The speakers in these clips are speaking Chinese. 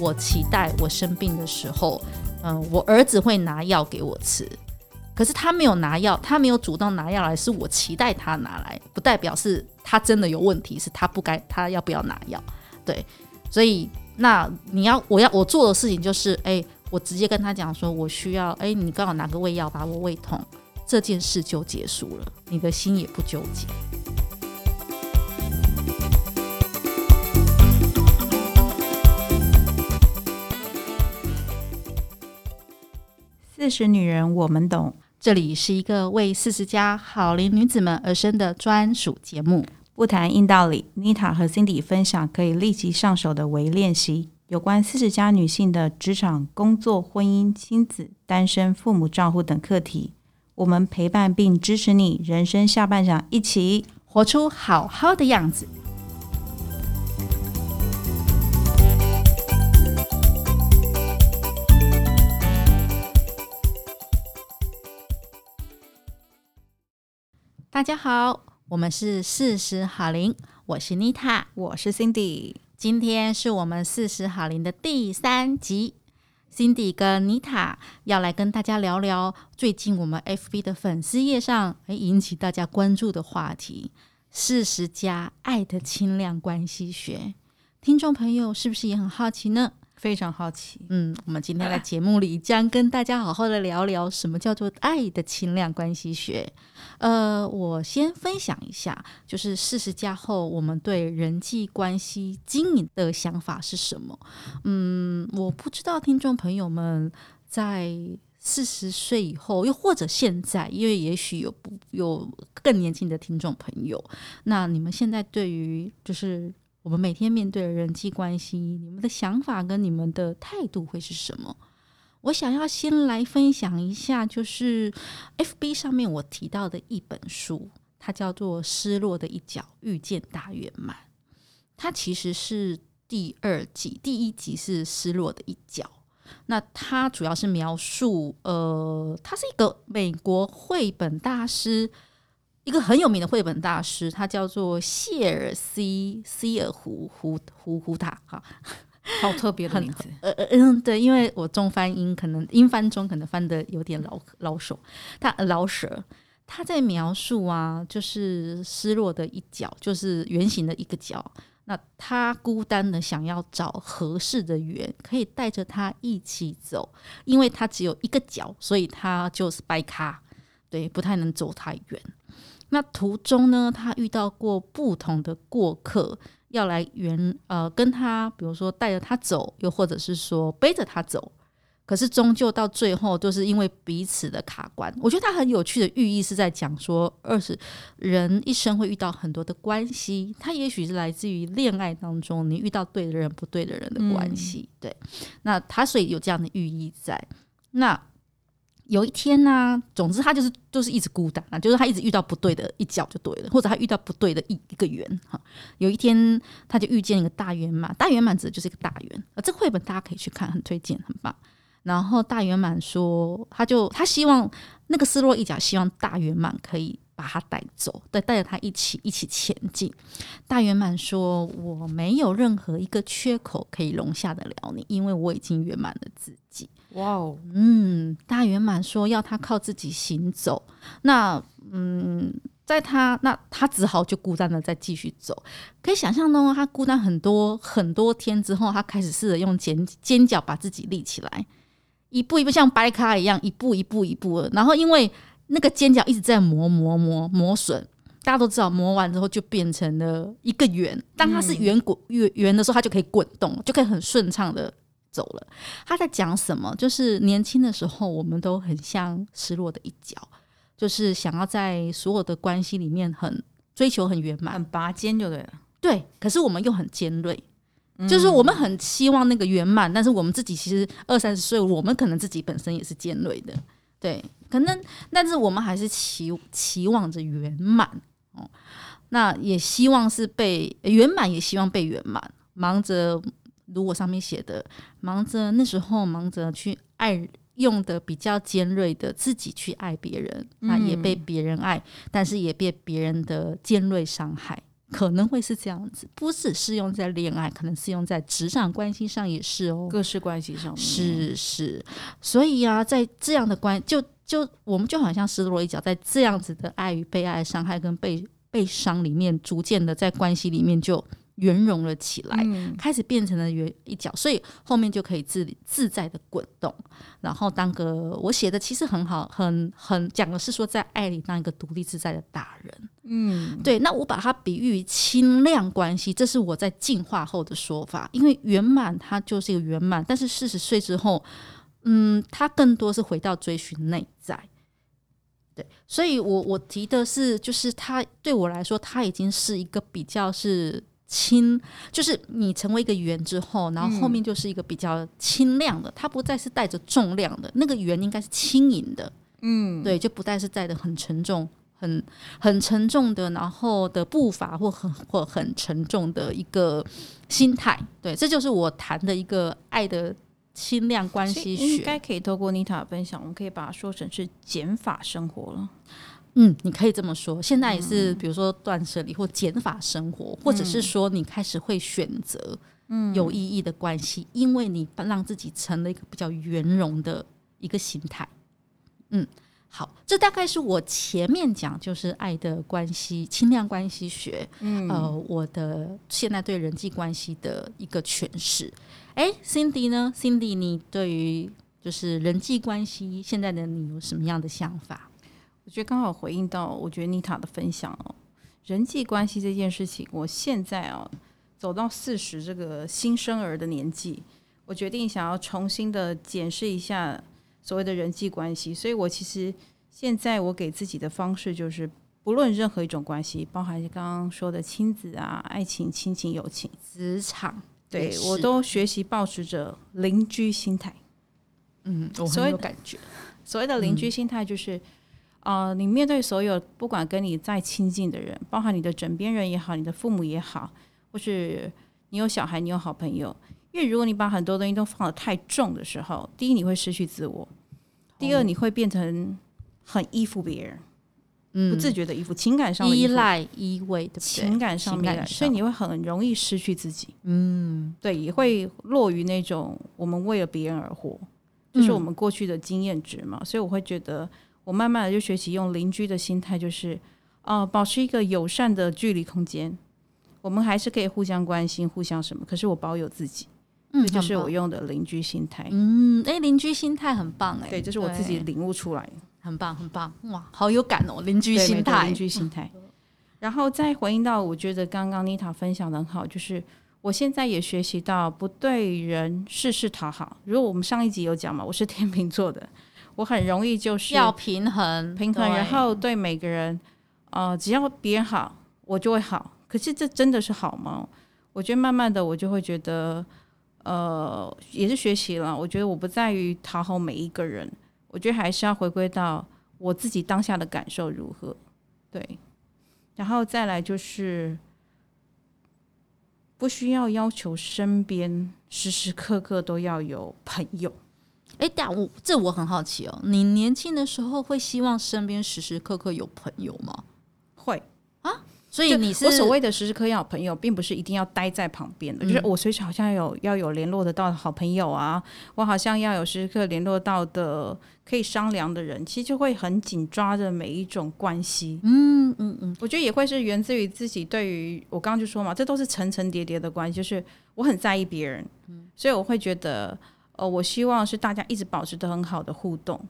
我期待我生病的时候，嗯、我儿子会拿药给我吃。可是他没有拿药，他没有主动拿药来，是我期待他拿来，不代表是他真的有问题，是他不该，他要不要拿药？对，所以那你要我要我做的事情就是，哎、我直接跟他讲说，我需要，哎、你刚好拿个胃药把我胃痛，这件事就结束了，你的心也不纠结。四十女人，我们懂。这里是一个为四十加好龄女子们而生的专属节目，不谈硬道理。妮塔和 Cindy 分享可以立即上手的微练习，有关四十加女性的职场、工作、婚姻、亲子、单身、父母照顾等课题。我们陪伴并支持你，人生下半场，一起活出好好的样子。大家好，我们是四十好龄，我是妮塔，我是 Cindy。今天是我们四十好龄的第三集，Cindy 跟妮塔要来跟大家聊聊最近我们 FB 的粉丝页上诶引起大家关注的话题——四十加爱的轻量关系学。听众朋友是不是也很好奇呢？非常好奇，嗯，我们今天在节目里将跟大家好好的聊聊什么叫做爱的轻量关系学。呃，我先分享一下，就是四十加后我们对人际关系经营的想法是什么？嗯，我不知道听众朋友们在四十岁以后，又或者现在，因为也许有不有更年轻的听众朋友，那你们现在对于就是。我们每天面对的人际关系，你们的想法跟你们的态度会是什么？我想要先来分享一下，就是 FB 上面我提到的一本书，它叫做《失落的一角遇见大圆满》。它其实是第二季，第一集是失落的一角。那它主要是描述，呃，他是一个美国绘本大师。一个很有名的绘本大师，他叫做谢尔西西尔胡胡胡胡塔，哈，好特别的名字。呃呃嗯，对，因为我中翻英可能英翻中可能翻的有点老老手，他老舍他在描述啊，就是失落的一角，就是圆形的一个角。那他孤单的想要找合适的圆，可以带着他一起走，因为他只有一个角，所以他就是掰卡，对，不太能走太远。那途中呢，他遇到过不同的过客，要来原呃跟他，比如说带着他走，又或者是说背着他走，可是终究到最后都是因为彼此的卡关。我觉得他很有趣的寓意是在讲说，二十人一生会遇到很多的关系，他也许是来自于恋爱当中你遇到对的人不对的人的关系，嗯、对。那他所以有这样的寓意在那。有一天呢、总之他就是就是一直孤单啊，就是他一直遇到不对的一角就对了，或者他遇到不对的一一个圆哈。有一天他就遇见一个大圆满，大圆满指的就是一个大圆啊。这个绘本大家可以去看，很推荐，很棒。然后大圆满说，他就他希望那个失落一角，希望大圆满可以把他带走，对，带着他一起一起前进。大圆满说：“我没有任何一个缺口可以容下得了你，因为我已经圆满了自己。”哇哦，嗯，大圆满说要他靠自己行走，那嗯，在他那他只好就孤单的再继续走。可以想象呢，他孤单很多很多天之后，他开始试着用尖尖角把自己立起来，一步一步像掰咖一样，一步一步一步。然后因为那个尖角一直在磨磨磨磨损，大家都知道磨完之后就变成了一个圆。当它是圆滚圆圆的时候，它就可以滚动，就可以很顺畅的。走了，他在讲什么？就是年轻的时候，我们都很像失落的一角，就是想要在所有的关系里面很追求很圆满，很拔尖就对了。对，可是我们又很尖锐，嗯、就是我们很期望那个圆满，但是我们自己其实二三十岁，我们可能自己本身也是尖锐的，对，可能，但是我们还是期期望着圆满哦，那也希望是被圆满，也希望被圆满，忙着。如果上面写的，忙着那时候忙着去爱，用的比较尖锐的自己去爱别人，那、嗯、也被别人爱，但是也被别人的尖锐伤害。可能会是这样子，不只适用在恋爱，可能适用在职场关系上也是哦，各式关系上是是，所以啊，在这样的关就就我们就好像失落一角，在这样子的爱与被爱、伤害跟被被伤里面，逐渐的在关系里面就。圆融了起来，嗯、开始变成了圆一角，所以后面就可以自自在的滚动，然后当个我写的其实很好，很很讲的是说在爱里当一个独立自在的大人，嗯，对。那我把它比喻为轻量关系，这是我在进化后的说法，因为圆满它就是一个圆满，但是四十岁之后，嗯，它更多是回到追寻内在，对。所以我我提的是，就是它对我来说，它已经是一个比较是。轻就是你成为一个圆之后，然后后面就是一个比较轻量的，嗯、它不再是带着重量的，那个圆应该是轻盈的，嗯，对，就不再是带着很沉重、很很沉重的，然后的步伐或很或很沉重的一个心态，对，这就是我谈的一个爱的轻量关系学，应该可以透过妮塔分享，我们可以把它说成是减法生活了。嗯，你可以这么说。现在也是，比如说断舍离或减法生活，嗯、或者是说你开始会选择嗯有意义的关系，嗯、因为你让自己成了一个比较圆融的一个心态。嗯，好，这大概是我前面讲就是爱的关系、轻量关系学。嗯，呃，我的现在对人际关系的一个诠释。哎，Cindy 呢？Cindy，你对于就是人际关系现在的你有什么样的想法？我觉得刚好回应到，我觉得妮塔的分享哦，人际关系这件事情，我现在哦走到四十这个新生儿的年纪，我决定想要重新的检视一下所谓的人际关系，所以我其实现在我给自己的方式就是，不论任何一种关系，包含刚刚说的亲子啊、爱情、亲情、友情、职场，对我都学习保持着邻居心态。嗯，我很有感觉。所谓的邻居心态就是。呃，你面对所有不管跟你再亲近的人，包含你的枕边人也好，你的父母也好，或是你有小孩，你有好朋友，因为如果你把很多东西都放得太重的时候，第一你会失去自我，第二你会变成很依附别人，嗯，不自觉的依附，情感上的依赖依偎，对不对？情感上面，所以你会很容易失去自己，嗯，对，也会落于那种我们为了别人而活，就是我们过去的经验值嘛，嗯、所以我会觉得。我慢慢的就学习用邻居的心态，就是，呃，保持一个友善的距离空间，我们还是可以互相关心、互相什么。可是我保有自己，嗯，这就是我用的邻居心态。嗯，哎，邻居心态很棒哎，对，这是我自己领悟出来的，很棒，很棒，哇，好有感哦，邻居心态，邻居心态。然后再回应到，我觉得刚刚妮塔分享的很好，就是我现在也学习到不对人事事讨好。如果我们上一集有讲嘛，我是天秤座的。我很容易就是要平衡，平衡，然后对每个人，呃，只要别人好，我就会好。可是这真的是好吗？我觉得慢慢的，我就会觉得，呃，也是学习了。我觉得我不在于讨好每一个人，我觉得还是要回归到我自己当下的感受如何。对，然后再来就是不需要要求身边时时刻刻都要有朋友。哎，但我这我很好奇哦，你年轻的时候会希望身边时时刻刻有朋友吗？会啊，所以你是我所谓的时时刻刻要有朋友，并不是一定要待在旁边的，嗯、就是我随时好像有要有联络得到的好朋友啊，我好像要有时时刻刻联络到的可以商量的人，其实就会很紧抓着每一种关系。嗯嗯嗯，嗯我觉得也会是源自于自己对于我刚刚就说嘛，这都是层层叠叠的关系，就是我很在意别人，嗯、所以我会觉得。哦，我希望是大家一直保持的很好的互动。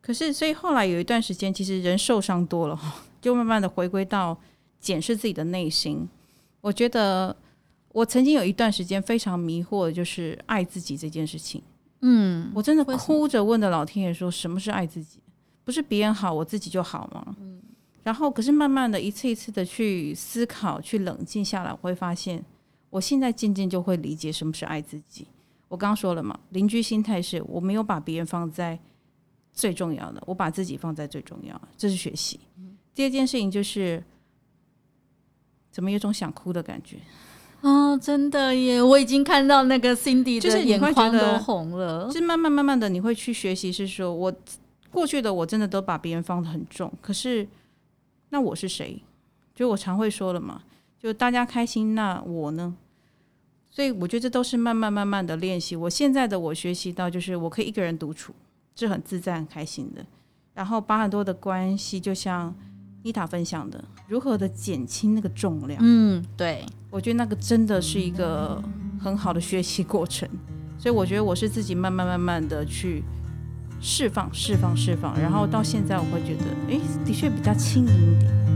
可是，所以后来有一段时间，其实人受伤多了，就慢慢的回归到检视自己的内心。我觉得我曾经有一段时间非常迷惑，就是爱自己这件事情。嗯，我真的哭着问的老天爷说：“什么是爱自己？不是别人好，我自己就好吗？”嗯。然后，可是慢慢的一次一次的去思考，去冷静下来，我会发现，我现在渐渐就会理解什么是爱自己。我刚刚说了嘛，邻居心态是我没有把别人放在最重要的，我把自己放在最重要，这是学习。嗯、第二件事情就是，怎么有种想哭的感觉？哦，真的耶！我已经看到那个 Cindy 的眼眶都红了。就是慢慢慢慢的，你会去学习，是说我过去的我真的都把别人放得很重，可是那我是谁？就我常会说了嘛，就大家开心，那我呢？所以我觉得这都是慢慢慢慢的练习。我现在的我学习到，就是我可以一个人独处，是很自在、很开心的。然后把很多的关系，就像妮塔分享的，如何的减轻那个重量。嗯，对，我觉得那个真的是一个很好的学习过程。所以我觉得我是自己慢慢慢慢的去释放、释放、释放，然后到现在我会觉得，哎，的确比较轻盈一点。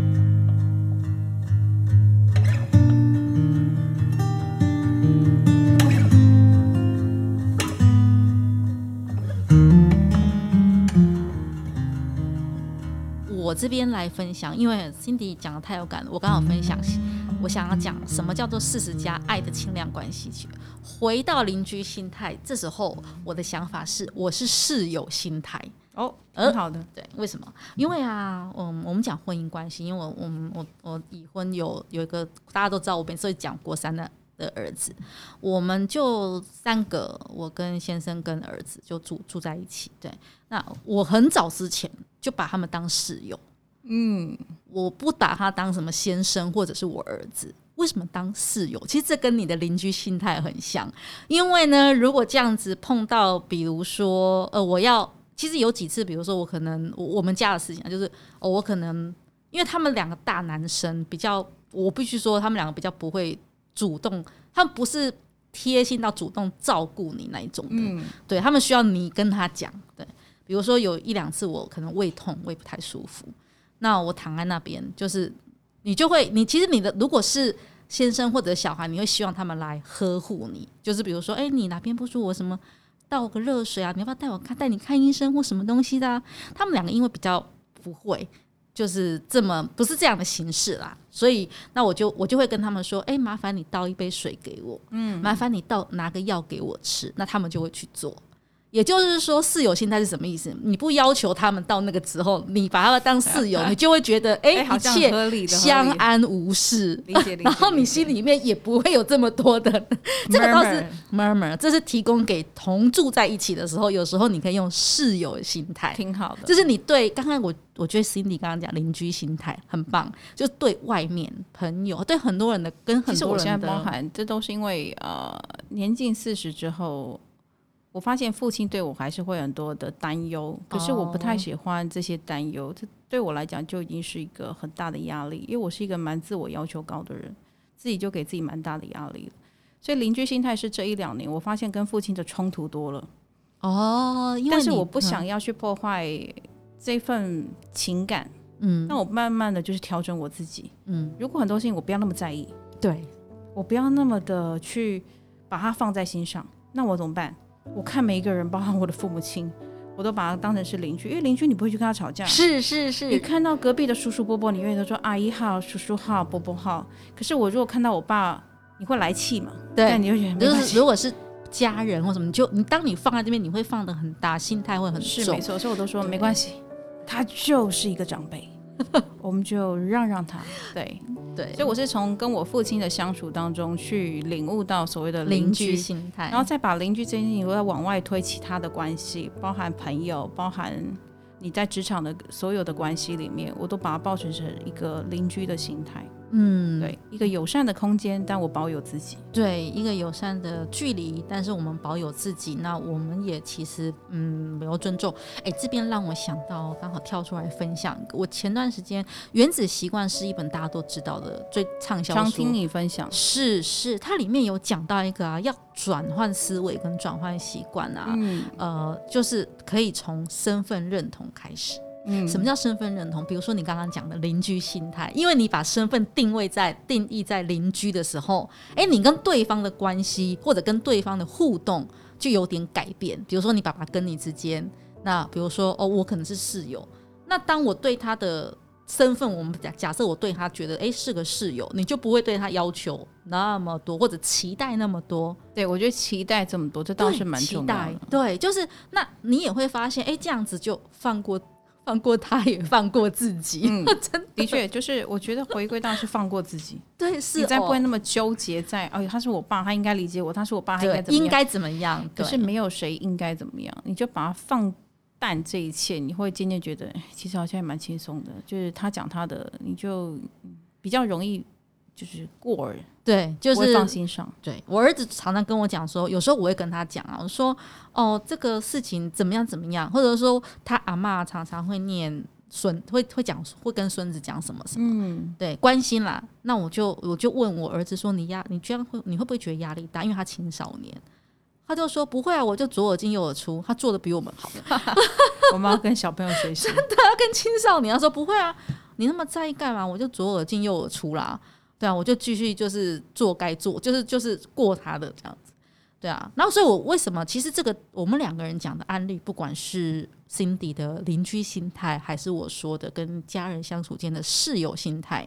我这边来分享，因为 Cindy 讲的太有感了，我刚好分享，我想要讲什么叫做四十加爱的轻量关系去，回到邻居心态。这时候我的想法是，我是室友心态哦，很好的，对，为什么？因为啊，嗯，我们讲婚姻关系，因为我，我，我，我已婚有有一个大家都知道，我每次会讲国三的的儿子，我们就三个，我跟先生跟儿子就住住在一起，对。那我很早之前就把他们当室友，嗯，我不把他当什么先生或者是我儿子，为什么当室友？其实这跟你的邻居心态很像，因为呢，如果这样子碰到，比如说，呃，我要，其实有几次，比如说我可能我们家的事情，就是哦，我可能因为他们两个大男生比较，我必须说他们两个比较不会主动，他们不是贴心到主动照顾你那一种的，嗯，对，他们需要你跟他讲，对。比如说有一两次我可能胃痛，胃不太舒服，那我躺在那边，就是你就会，你其实你的如果是先生或者小孩，你会希望他们来呵护你，就是比如说，哎，你哪边不舒服，什么倒个热水啊，你要不要带我看，带你看医生或什么东西的啊？他们两个因为比较不会，就是这么不是这样的形式啦，所以那我就我就会跟他们说，哎，麻烦你倒一杯水给我，嗯，麻烦你倒拿个药给我吃，那他们就会去做。也就是说，室友心态是什么意思？你不要求他们到那个时候，你把他们当室友，你就会觉得哎，一切相安无事。然后你心里面也不会有这么多的，这个倒是 murmur，这是提供给同住在一起的时候，有时候你可以用室友的心态，挺好的。就是你对刚刚我我觉得 Cindy 刚刚讲邻居心态很棒，就对外面朋友，对很多人的跟很多人的，其实我现在包含，这都是因为呃年近四十之后。我发现父亲对我还是会很多的担忧，可是我不太喜欢这些担忧，这对我来讲就已经是一个很大的压力，因为我是一个蛮自我要求高的人，自己就给自己蛮大的压力了。所以邻居心态是这一两年我发现跟父亲的冲突多了哦，但是我不想要去破坏这份情感，嗯，那我慢慢的就是调整我自己，嗯，如果很多事情我不要那么在意，对，我不要那么的去把它放在心上，那我怎么办？我看每一个人，包含我的父母亲，我都把他当成是邻居，因为邻居你不会去跟他吵架。是是是，你看到隔壁的叔叔伯伯，你永远都说阿姨好、叔叔好、伯伯好。可是我如果看到我爸，你会来气嘛？对，你会觉得就是如果是家人或什么，你就你当你放在这边，你会放的很大，心态会很重。是没错，所以我都说没关系，他就是一个长辈。我们就让让他，对对，所以我是从跟我父亲的相处当中去领悟到所谓的邻居心态，然后再把邻居这件事情再往外推，其他的关系，包含朋友，包含你在职场的所有的关系里面，我都把它抱成是一个邻居的心态。嗯，对，一个友善的空间，但我保有自己。对，一个友善的距离，但是我们保有自己。那我们也其实，嗯，没有尊重。哎，这边让我想到，刚好跳出来分享。我前段时间《原子习惯》是一本大家都知道的最畅销书。常听你分享，是是，它里面有讲到一个啊，要转换思维跟转换习惯啊，嗯，呃，就是可以从身份认同开始。嗯，什么叫身份认同？比如说你刚刚讲的邻居心态，因为你把身份定位在定义在邻居的时候，诶，你跟对方的关系或者跟对方的互动就有点改变。比如说你爸爸跟你之间，那比如说哦，我可能是室友，那当我对他的身份，我们假假设我对他觉得诶是个室友，你就不会对他要求那么多或者期待那么多。对，我觉得期待这么多，这倒是蛮重要的。对，就是那你也会发现，诶，这样子就放过。放过他，也放过自己。嗯，真的确，就是我觉得回归到是放过自己。对，是你再不会那么纠结在，哎，他是我爸，他应该理解我；他是我爸，他应该怎么样？应该怎么样？可是没有谁应该怎么样，你就把它放淡这一切，你会渐渐觉得，其实好像也蛮轻松的。就是他讲他的，你就比较容易。就是过儿，对，就是放心上。对，我儿子常常跟我讲说，有时候我会跟他讲啊，我说哦，这个事情怎么样怎么样，或者说他阿嬷常常会念孙，会会讲，会跟孙子讲什么什么，嗯，对，关心啦。那我就我就问我儿子说，你压你居然会你会不会觉得压力大？因为他青少年，他就说不会啊，我就左耳进右耳出，他做的比我们好。我们要跟小朋友学习，真的要跟青少年他说不会啊，你那么在意干嘛？我就左耳进右耳出啦。对啊，我就继续就是做该做，就是就是过他的这样子，对啊。然后，所以我为什么其实这个我们两个人讲的案例，不管是 Cindy 的邻居心态，还是我说的跟家人相处间的室友心态，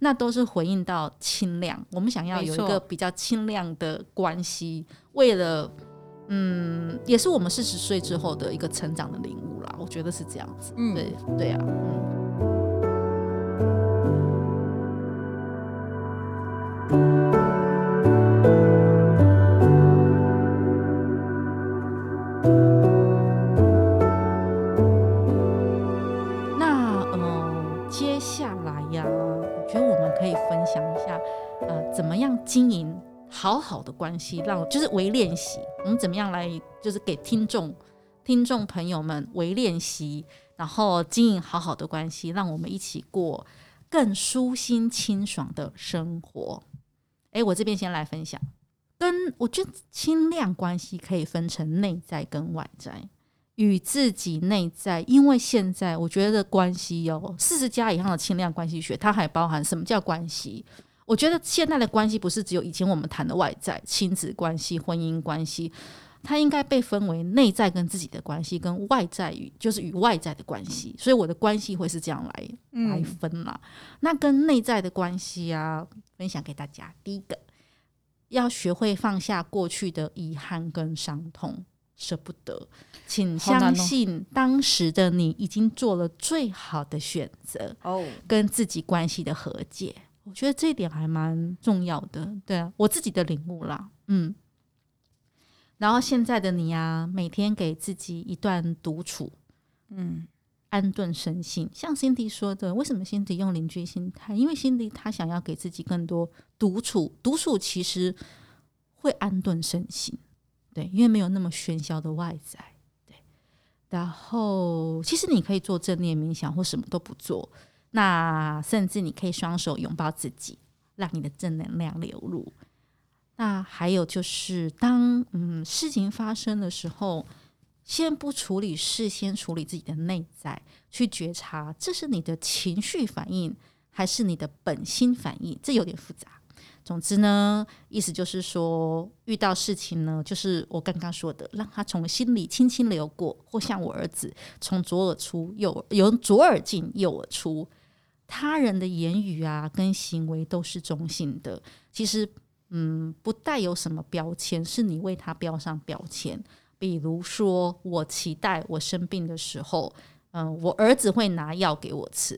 那都是回应到清亮。我们想要有一个比较清亮的关系，为了嗯，也是我们四十岁之后的一个成长的领悟啦。我觉得是这样子，嗯，对对啊，嗯。关系，让就是微练习，我们怎么样来就是给听众、听众朋友们微练习，然后经营好好的关系，让我们一起过更舒心清爽的生活。哎，我这边先来分享，跟我觉得轻量关系可以分成内在跟外在，与自己内在，因为现在我觉得的关系有四十加以上的轻量关系学，它还包含什么叫关系？我觉得现在的关系不是只有以前我们谈的外在亲子关系、婚姻关系，它应该被分为内在跟自己的关系，跟外在与就是与外在的关系。所以我的关系会是这样来来分啦。嗯、那跟内在的关系啊。分享给大家，第一个要学会放下过去的遗憾跟伤痛，舍不得，请相信当时的你已经做了最好的选择哦，跟自己关系的和解，我觉得这一点还蛮重要的。对啊，我自己的领悟啦，嗯。然后现在的你啊，每天给自己一段独处，嗯。安顿身心，像辛迪说的，为什么辛迪用邻居心态？因为辛迪他想要给自己更多独处，独处其实会安顿身心，对，因为没有那么喧嚣的外在，对。然后，其实你可以做正念冥想，或什么都不做，那甚至你可以双手拥抱自己，让你的正能量流入。那还有就是当，嗯事情发生的时候。先不处理事，先处理自己的内在，去觉察这是你的情绪反应还是你的本心反应，这有点复杂。总之呢，意思就是说，遇到事情呢，就是我刚刚说的，让他从心里轻轻流过，或像我儿子从左耳出右耳，由左耳进右耳出。他人的言语啊跟行为都是中性的，其实嗯，不带有什么标签，是你为他标上标签。比如说，我期待我生病的时候，嗯，我儿子会拿药给我吃，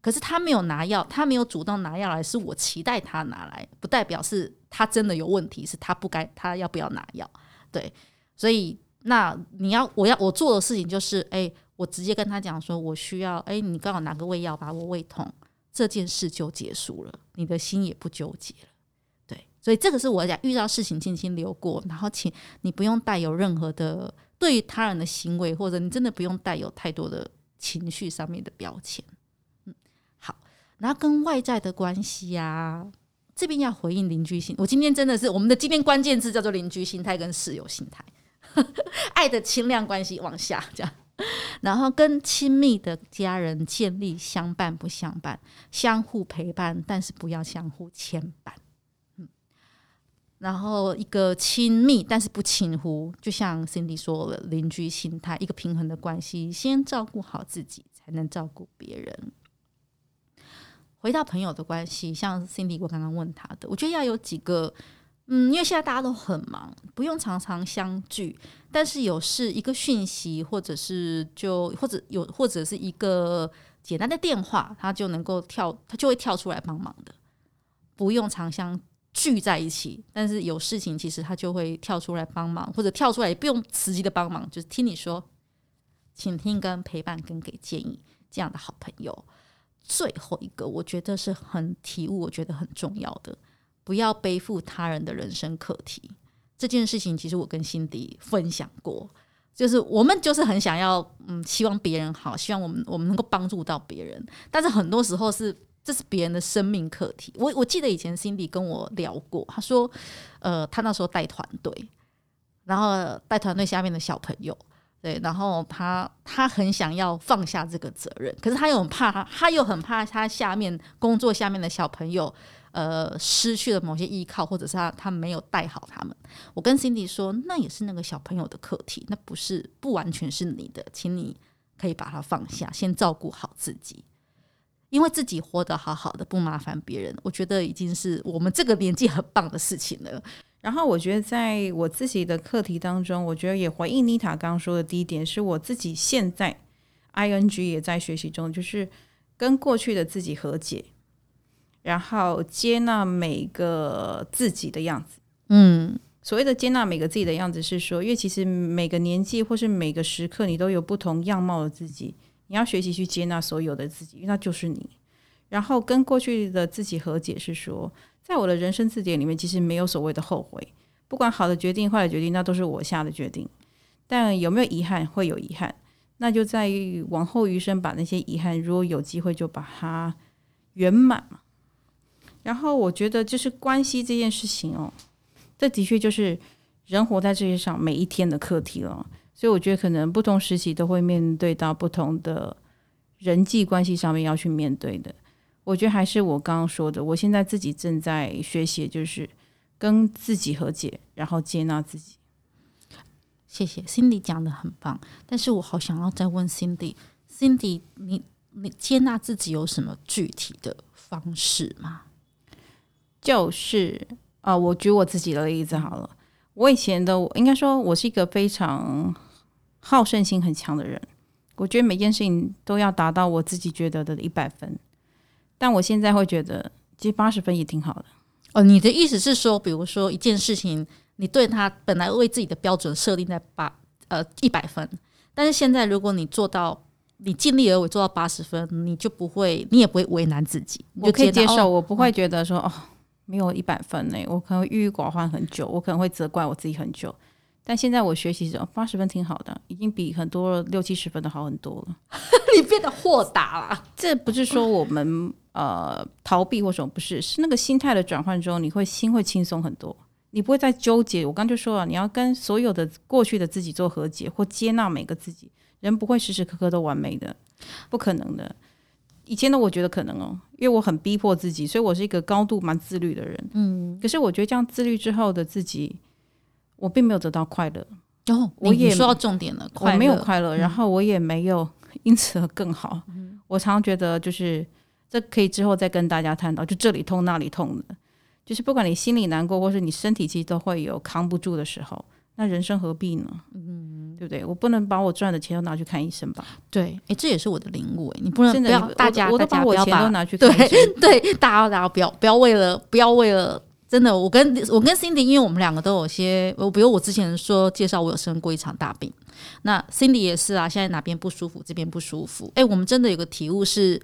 可是他没有拿药，他没有主动拿药来，是我期待他拿来，不代表是他真的有问题，是他不该，他要不要拿药？对，所以那你要我要我做的事情就是，哎，我直接跟他讲说，我需要，哎，你刚好拿个胃药把我胃痛，这件事就结束了，你的心也不纠结了。对所以这个是我讲，遇到事情轻轻流过，然后请你不用带有任何的对于他人的行为，或者你真的不用带有太多的情绪上面的标签。嗯，好，然后跟外在的关系呀、啊，这边要回应邻居心。我今天真的是我们的今天关键字叫做邻居心态跟室友心态，爱的轻量关系往下这样，然后跟亲密的家人建立相伴不相伴，相互陪伴，但是不要相互牵绊。嗯然后一个亲密但是不亲乎，就像 Cindy 说了，邻居心态，一个平衡的关系，先照顾好自己，才能照顾别人。回到朋友的关系，像 Cindy 我刚刚问他的，我觉得要有几个，嗯，因为现在大家都很忙，不用常常相聚，但是有事一个讯息，或者是就或者有或者是一个简单的电话，他就能够跳，他就会跳出来帮忙的，不用常相。聚在一起，但是有事情，其实他就会跳出来帮忙，或者跳出来也不用实际的帮忙，就是听你说，倾听跟陪伴跟给建议这样的好朋友。最后一个，我觉得是很体悟，我觉得很重要的，不要背负他人的人生课题。这件事情，其实我跟辛迪分享过，就是我们就是很想要，嗯，希望别人好，希望我们我们能够帮助到别人，但是很多时候是这是别人的生命课题。我我记得以前辛迪跟我聊过，他说，呃，他那时候带团队，然后带团队下面的小朋友。对，然后他他很想要放下这个责任，可是他又很怕他，他又很怕他下面工作下面的小朋友，呃，失去了某些依靠，或者是他他没有带好他们。我跟 Cindy 说，那也是那个小朋友的课题，那不是不完全是你的，请你可以把它放下，先照顾好自己，因为自己活得好好的，不麻烦别人，我觉得已经是我们这个年纪很棒的事情了。然后我觉得，在我自己的课题当中，我觉得也回应妮塔刚刚说的第一点，是我自己现在 ing 也在学习中，就是跟过去的自己和解，然后接纳每个自己的样子。嗯，所谓的接纳每个自己的样子，是说，因为其实每个年纪或是每个时刻，你都有不同样貌的自己，你要学习去接纳所有的自己，因为那就是你。然后跟过去的自己和解，是说。在我的人生字典里面，其实没有所谓的后悔，不管好的决定、坏的决定，那都是我下的决定。但有没有遗憾？会有遗憾，那就在于往后余生把那些遗憾，如果有机会就把它圆满嘛。然后我觉得，就是关系这件事情哦，这的确就是人活在世界上每一天的课题了。所以我觉得，可能不同时期都会面对到不同的人际关系上面要去面对的。我觉得还是我刚刚说的，我现在自己正在学习，就是跟自己和解，然后接纳自己。谢谢 Cindy 讲的很棒，但是我好想要再问 Cindy，Cindy，你你接纳自己有什么具体的方式吗？就是啊、呃，我举我自己的例子好了。我以前的应该说，我是一个非常好胜心很强的人，我觉得每件事情都要达到我自己觉得的一百分。但我现在会觉得，其实八十分也挺好的。哦，你的意思是说，比如说一件事情，你对他本来为自己的标准设定在八呃一百分，但是现在如果你做到，你尽力而为做到八十分，你就不会，你也不会为难自己，你就可以接受。我不会觉得说哦，没有一百分呢，我可能郁郁寡欢很久，我可能会责怪我自己很久。但现在我学习着八十分挺好的，已经比很多六七十分的好很多了。你变得豁达了，这不是说我们。呃，逃避或什么不是，是那个心态的转换中，你会心会轻松很多，你不会再纠结。我刚就说了，你要跟所有的过去的自己做和解或接纳每个自己。人不会时时刻刻都完美的，不可能的。以前的我觉得可能哦，因为我很逼迫自己，所以我是一个高度蛮自律的人。嗯，可是我觉得这样自律之后的自己，我并没有得到快乐。哦，我也说到重点了，我没有快乐，然后我也没有因此而更好。嗯，我常常觉得就是。这可以之后再跟大家探讨，就这里痛那里痛的，就是不管你心里难过，或是你身体其实都会有扛不住的时候，那人生何必呢？嗯，对不对？我不能把我赚的钱都拿去看医生吧？对，哎，这也是我的领悟哎，你不能不要大家，我都把我钱都拿去看医生，对对，大家大家不要不要为了不要为了真的，我跟我跟 Cindy，因为我们两个都有些，我比如我之前说介绍我有生过一场大病，那 Cindy 也是啊，现在哪边不舒服，这边不舒服，哎，我们真的有个体悟是。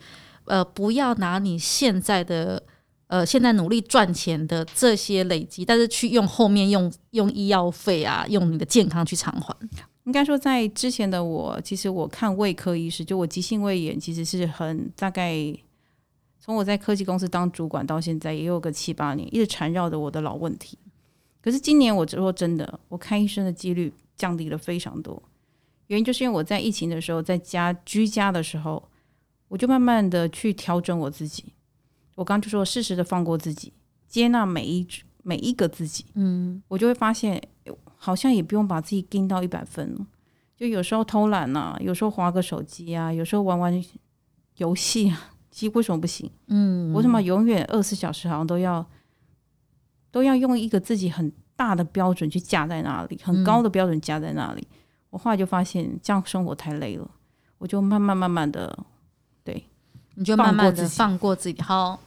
呃，不要拿你现在的呃，现在努力赚钱的这些累积，但是去用后面用用医药费啊，用你的健康去偿还。应该说，在之前的我，其实我看胃科医师，就我急性胃炎，其实是很大概从我在科技公司当主管到现在，也有个七八年，一直缠绕着我的老问题。可是今年我说真的，我看医生的几率降低了非常多，原因就是因为我在疫情的时候，在家居家的时候。我就慢慢的去调整我自己，我刚刚就说适时的放过自己，接纳每一每一个自己，嗯，我就会发现好像也不用把自己盯到一百分了，就有时候偷懒啊，有时候划个手机啊，有时候玩玩游戏啊，其实为什么不行？嗯，为什么永远二十四小时好像都要都要用一个自己很大的标准去架在那里，很高的标准架在那里？我后来就发现这样生活太累了，我就慢慢慢慢的。对，你就慢慢的放过自己。好，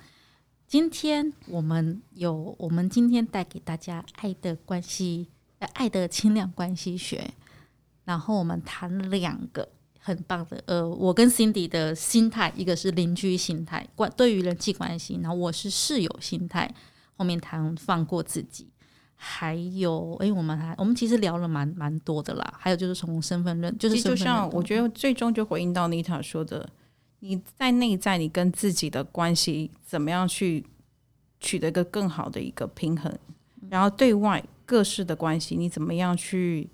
今天我们有，我们今天带给大家爱的关系，爱的轻量关系学。然后我们谈两个很棒的。呃，我跟 Cindy 的心态，一个是邻居心态，关对于人际关系，然后我是室友心态。后面谈放过自己，还有，哎，我们还我们其实聊了蛮蛮多的啦。还有就是从身份认，就是就像我觉得最终就回应到 Nita 说的，你在内在你跟自己的关系怎么样去取得一个更好的一个平衡，然后对外各式的关系你怎么样去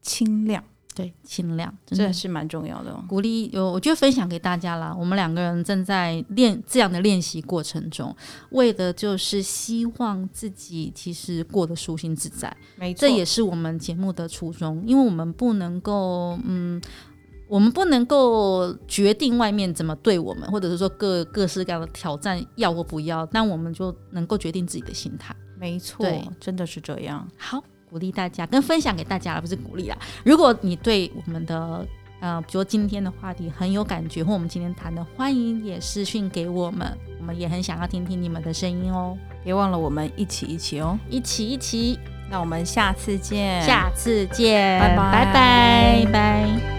清亮。对，轻量，这是蛮重要的哦。鼓励有，我就分享给大家啦。我们两个人正在练这样的练习过程中，为的就是希望自己其实过得舒心自在。没错，这也是我们节目的初衷，因为我们不能够，嗯，我们不能够决定外面怎么对我们，或者是说各各式各样的挑战要或不要，但我们就能够决定自己的心态。没错，真的是这样。好。鼓励大家，跟分享给大家，而不是鼓励啊。如果你对我们的呃，比如今天的话题很有感觉，或我们今天谈的，欢迎也私讯给我们，我们也很想要听听你们的声音哦。别忘了，我们一起一起哦，一起一起。那我们下次见，下次见，拜拜，拜拜，拜。